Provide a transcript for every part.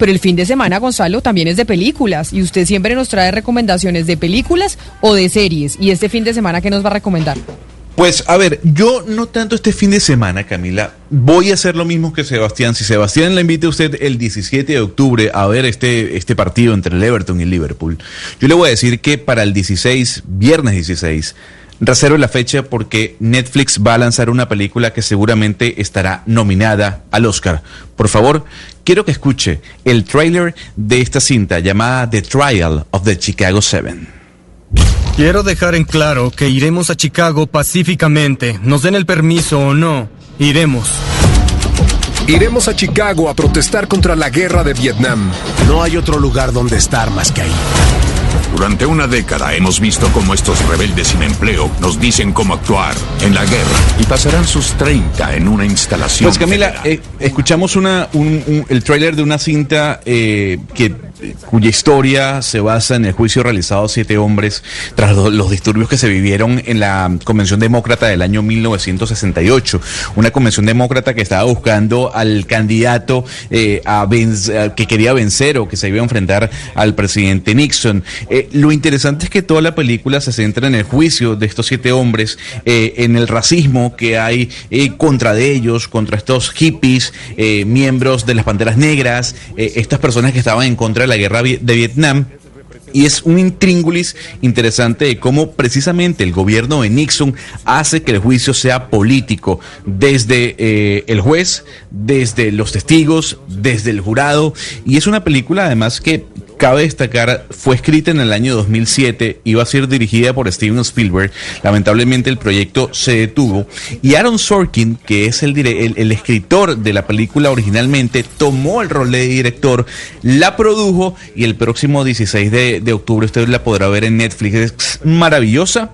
Pero el fin de semana, Gonzalo, también es de películas. Y usted siempre nos trae recomendaciones de películas o de series. ¿Y este fin de semana qué nos va a recomendar? Pues a ver, yo no tanto este fin de semana, Camila, voy a hacer lo mismo que Sebastián. Si Sebastián le invita a usted el 17 de octubre a ver este, este partido entre el Everton y Liverpool, yo le voy a decir que para el 16, viernes 16, reserve la fecha porque Netflix va a lanzar una película que seguramente estará nominada al Oscar. Por favor, quiero que escuche el trailer de esta cinta llamada The Trial of the Chicago Seven. Quiero dejar en claro que iremos a Chicago pacíficamente. Nos den el permiso o no, iremos. Iremos a Chicago a protestar contra la guerra de Vietnam. No hay otro lugar donde estar más que ahí. Durante una década hemos visto cómo estos rebeldes sin empleo nos dicen cómo actuar en la guerra y pasarán sus 30 en una instalación. Pues Camila, eh, escuchamos una, un, un, el tráiler de una cinta eh, que cuya historia se basa en el juicio realizado a siete hombres tras los, disturbios que se vivieron en la Convención Demócrata del año 1968. Una convención demócrata que estaba buscando al candidato eh, a vencer, que quería vencer o que se iba a enfrentar al presidente Nixon. Eh, lo interesante es que toda la película se centra en el juicio de estos siete hombres, eh, en el racismo que hay contra de ellos, contra estos hippies, miembros de las Panteras Negras, estas personas que estaban en contra de la guerra de Vietnam. Y es un intríngulis interesante de cómo precisamente el gobierno de Nixon hace que el juicio sea político, desde eh, el juez, desde los testigos, desde el jurado. Y es una película además que cabe destacar, fue escrita en el año 2007, iba a ser dirigida por Steven Spielberg, lamentablemente el proyecto se detuvo, y Aaron Sorkin, que es el, el, escritor de la película originalmente, tomó el rol de director, la produjo y el próximo 16 de, de octubre usted la podrá ver en Netflix, es maravillosa,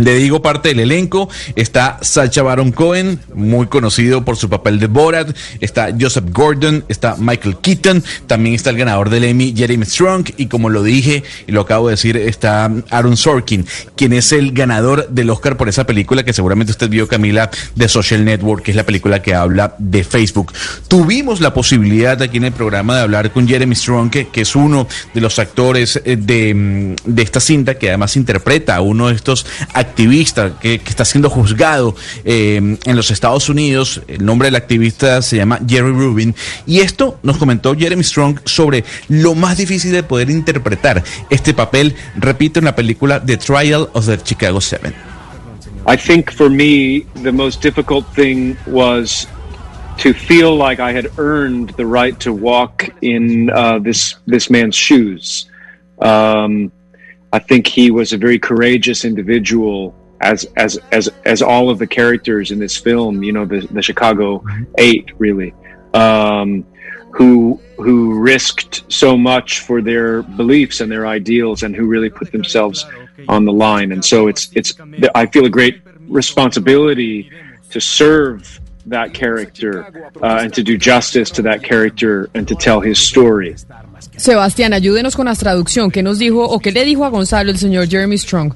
le digo parte del elenco, está Sacha Baron Cohen, muy conocido por su papel de Borat, está Joseph Gordon, está Michael Keaton, también está el ganador del Emmy, Jeremy Strong, y como lo dije y lo acabo de decir, está Aaron Sorkin, quien es el ganador del Oscar por esa película que seguramente usted vio, Camila, de Social Network, que es la película que habla de Facebook. Tuvimos la posibilidad aquí en el programa de hablar con Jeremy Strong, que, es uno de los actores de, de esta cinta, que además interpreta a uno de estos actores activista que, está siendo juzgado eh, en los Estados Unidos. El nombre del activista se llama Jerry Rubin. Y esto nos comentó Jeremy Strong sobre lo más difícil de poder interpretar este papel, repito, en la película The Trial of the Chicago Seven. I think for me, the most difficult thing was to feel like I had earned the right to walk in uh, this this man's shoes. Um, I think he was a very courageous individual, as as as as all of the characters in this film. You know, the the Chicago Eight, really, um, who who risked so much for their beliefs and their ideals, and who really put themselves on the line. And so it's it's I feel a great responsibility to serve that character uh, and to do justice to that character and to tell his story. Sebastián, ayúdenos con la traducción. ¿Qué nos dijo o qué le dijo a Gonzalo el señor Jeremy Strong?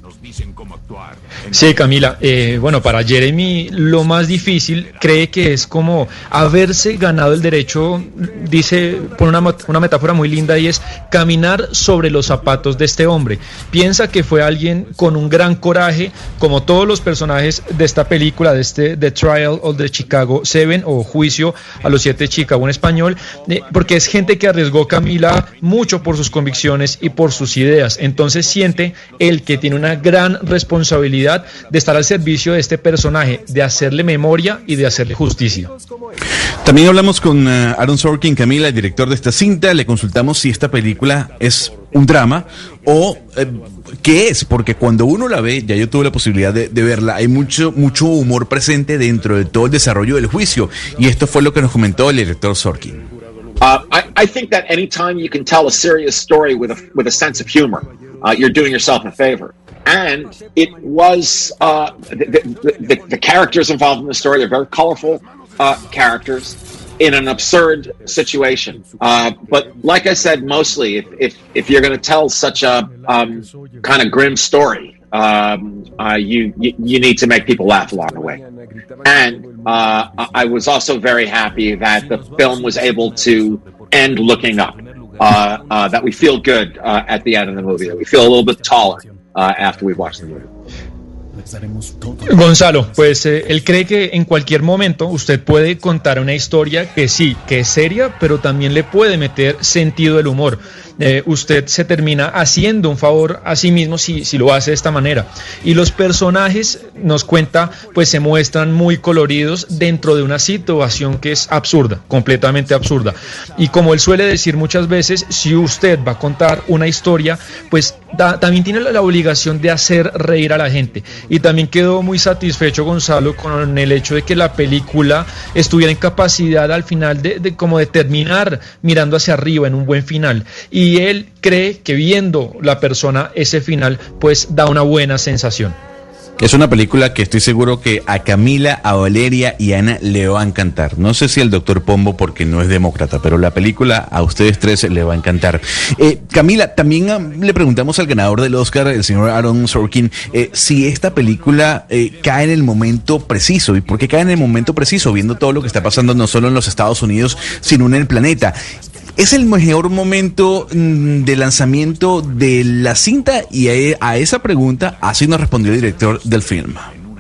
Sí, Camila. Eh, bueno, para Jeremy lo más difícil cree que es como haberse ganado el derecho, dice, por una, una metáfora muy linda, y es caminar sobre los zapatos de este hombre. Piensa que fue alguien con un gran coraje, como todos los personajes de esta película, de este The Trial of the Chicago Seven o Juicio a los Siete Chicago en español, eh, porque es gente que arriesgó Camila mucho por sus convicciones y por sus ideas. Entonces siente el que tiene una gran responsabilidad de estar al servicio de este personaje, de hacerle memoria y de hacerle justicia. También hablamos con uh, Aaron Sorkin, Camila, el director de esta cinta. Le consultamos si esta película es un drama o eh, qué es, porque cuando uno la ve, ya yo tuve la posibilidad de, de, verla, hay mucho, mucho humor presente dentro de todo el desarrollo del juicio. Y esto fue lo que nos comentó el director Sorkin. Uh, I, I think that anytime you can tell a serious story with a with a sense of humor, uh, you're doing yourself a favor. And it was uh, the, the, the, the characters involved in the story. They're very colorful uh, characters in an absurd situation. Uh, but like I said, mostly if if, if you're going to tell such a um, kind of grim story, um, uh, you, you you need to make people laugh along the way. And uh, I was also very happy that the film was able to end looking up. Uh, uh, that we feel good uh, at the end of the movie. That we feel a little bit taller uh, after we watch the movie. Gonzalo, pues eh, él cree que en cualquier momento usted puede contar una historia que sí, que es seria, pero también le puede meter sentido del humor. Eh, usted se termina haciendo un favor a sí mismo si, si, lo hace de esta manera. Y los personajes, nos cuenta, pues se muestran muy coloridos dentro de una situación que es absurda, completamente absurda. Y como él suele decir muchas veces, si usted va a contar una historia, pues también tiene la, obligación de hacer reír a la gente. Y también quedó muy satisfecho Gonzalo con el hecho de que la película estuviera en capacidad al final de, de como de terminar mirando hacia arriba en un buen final. Y y él cree que viendo la persona ese final, pues da una buena sensación. Es una película que estoy seguro que a Camila, a Valeria y a Ana le va a encantar. No sé si el doctor Pombo porque no es demócrata, pero la película a ustedes tres le va a encantar. Eh, Camila, también ah, le preguntamos al ganador del Oscar, el señor Aaron Sorkin, eh, si esta película eh, cae en el momento preciso. ¿Y por qué cae en el momento preciso? Viendo todo lo que está pasando no solo en los Estados Unidos, sino en el planeta. ¿Es el mejor momento mm, de lanzamiento de la cinta? Y a, esa pregunta así nos respondió el director del film.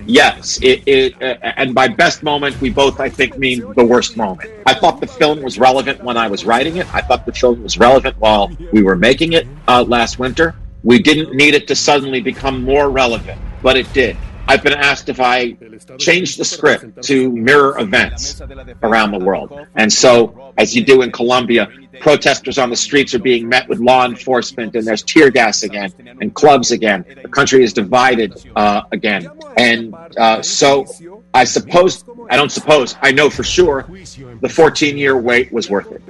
Yes, it, it, uh, and by best moment, we both, I think, mean the worst moment. I thought the film was relevant when I was writing it. I thought the film was relevant while we were making it uh, last winter. We didn't need it to suddenly become more relevant, but it did. I've been asked if I change the script to mirror events around the world. And so, as you do in Colombia, protesters on the streets are being met with law enforcement and there's tear gas again and clubs again. The country is divided uh, again. And uh, so, I suppose, I don't suppose, I know for sure, the 14 year wait was worth it.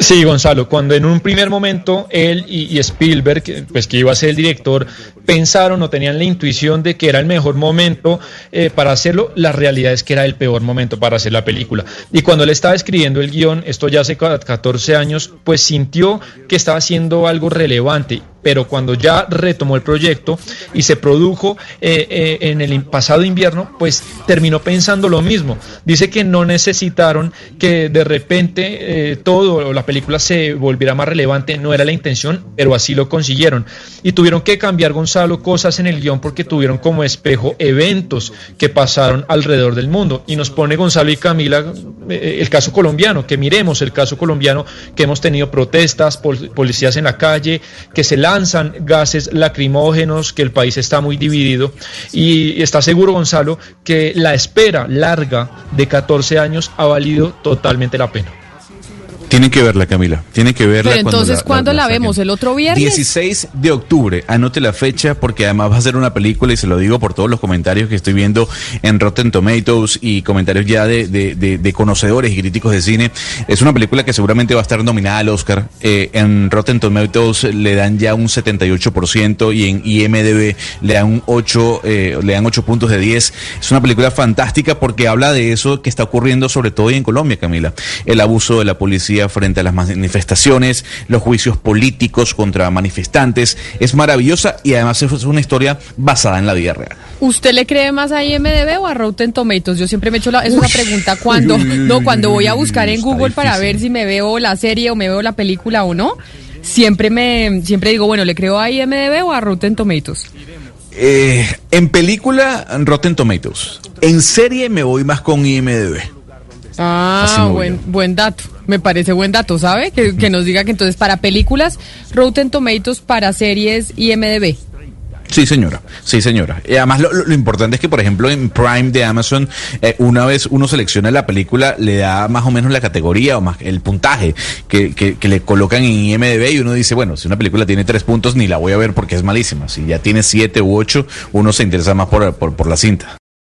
Sí, Gonzalo, cuando en un primer momento él y, Spielberg, pues que iba a ser el director, pensaron o tenían la intuición de que era el mejor momento eh, para hacerlo, la realidad es que era el peor momento para hacer la película. Y cuando él estaba escribiendo el guion, esto ya hace 14 años, pues sintió que estaba haciendo algo relevante pero cuando ya retomó el proyecto y se produjo eh, eh, en el pasado invierno, pues terminó pensando lo mismo. Dice que no necesitaron que de repente eh, todo la película se volviera más relevante, no era la intención, pero así lo consiguieron. Y tuvieron que cambiar, Gonzalo, cosas en el guion porque tuvieron como espejo eventos que pasaron alrededor del mundo. Y nos pone Gonzalo y Camila eh, el caso colombiano, que miremos el caso colombiano, que hemos tenido protestas, pol policías en la calle, que se lanzan gases lacrimógenos, que el país está muy dividido. Y está seguro, Gonzalo, que la espera larga de 14 años ha valido totalmente la pena. Tienen que verla, Camila. Tienen que verla. Pero entonces, ¿cuándo la, la, vemos? ¿El otro viernes? 16 de octubre. Anote la fecha porque además va a ser una película y se lo digo por todos los comentarios que estoy viendo en Rotten Tomatoes y comentarios ya de, de, de, de conocedores y críticos de cine. Es una película que seguramente va a estar nominada al Oscar. Eh, en Rotten Tomatoes le dan ya un 78% y en IMDB le dan un 8, eh, le dan 8 puntos de 10. Es una película fantástica porque habla de eso que está ocurriendo sobre todo en Colombia, Camila. El abuso de la policía frente a las manifestaciones, los juicios políticos contra manifestantes. Es maravillosa y además es una historia basada en la vida real. ¿Usted le cree más a IMDB o a Rotten Tomatoes? Yo siempre me he hecho la, es una pregunta cuando, no, cuando voy a buscar en Google para ver si me veo la serie o me veo la película o no. Siempre me, siempre digo, bueno, ¿le creo a IMDB o a Rotten Tomatoes? Eh, en película, Rotten Tomatoes. En serie me voy más con IMDB. Ah, buen, buen dato. Me parece buen dato, ¿sabe? Que, que, nos diga que entonces para películas, Rotten Tomatoes, para series, IMDB. Sí, señora. Sí, señora. Y además, lo, lo, importante es que, por ejemplo, en Prime de Amazon, eh, una vez uno selecciona la película, le da más o menos la categoría o más el puntaje que, que, que, le colocan en IMDb y uno dice, bueno, si una película tiene tres puntos, ni la voy a ver porque es malísima. Si ya tiene siete u ocho, uno se interesa más por, por, por la cinta.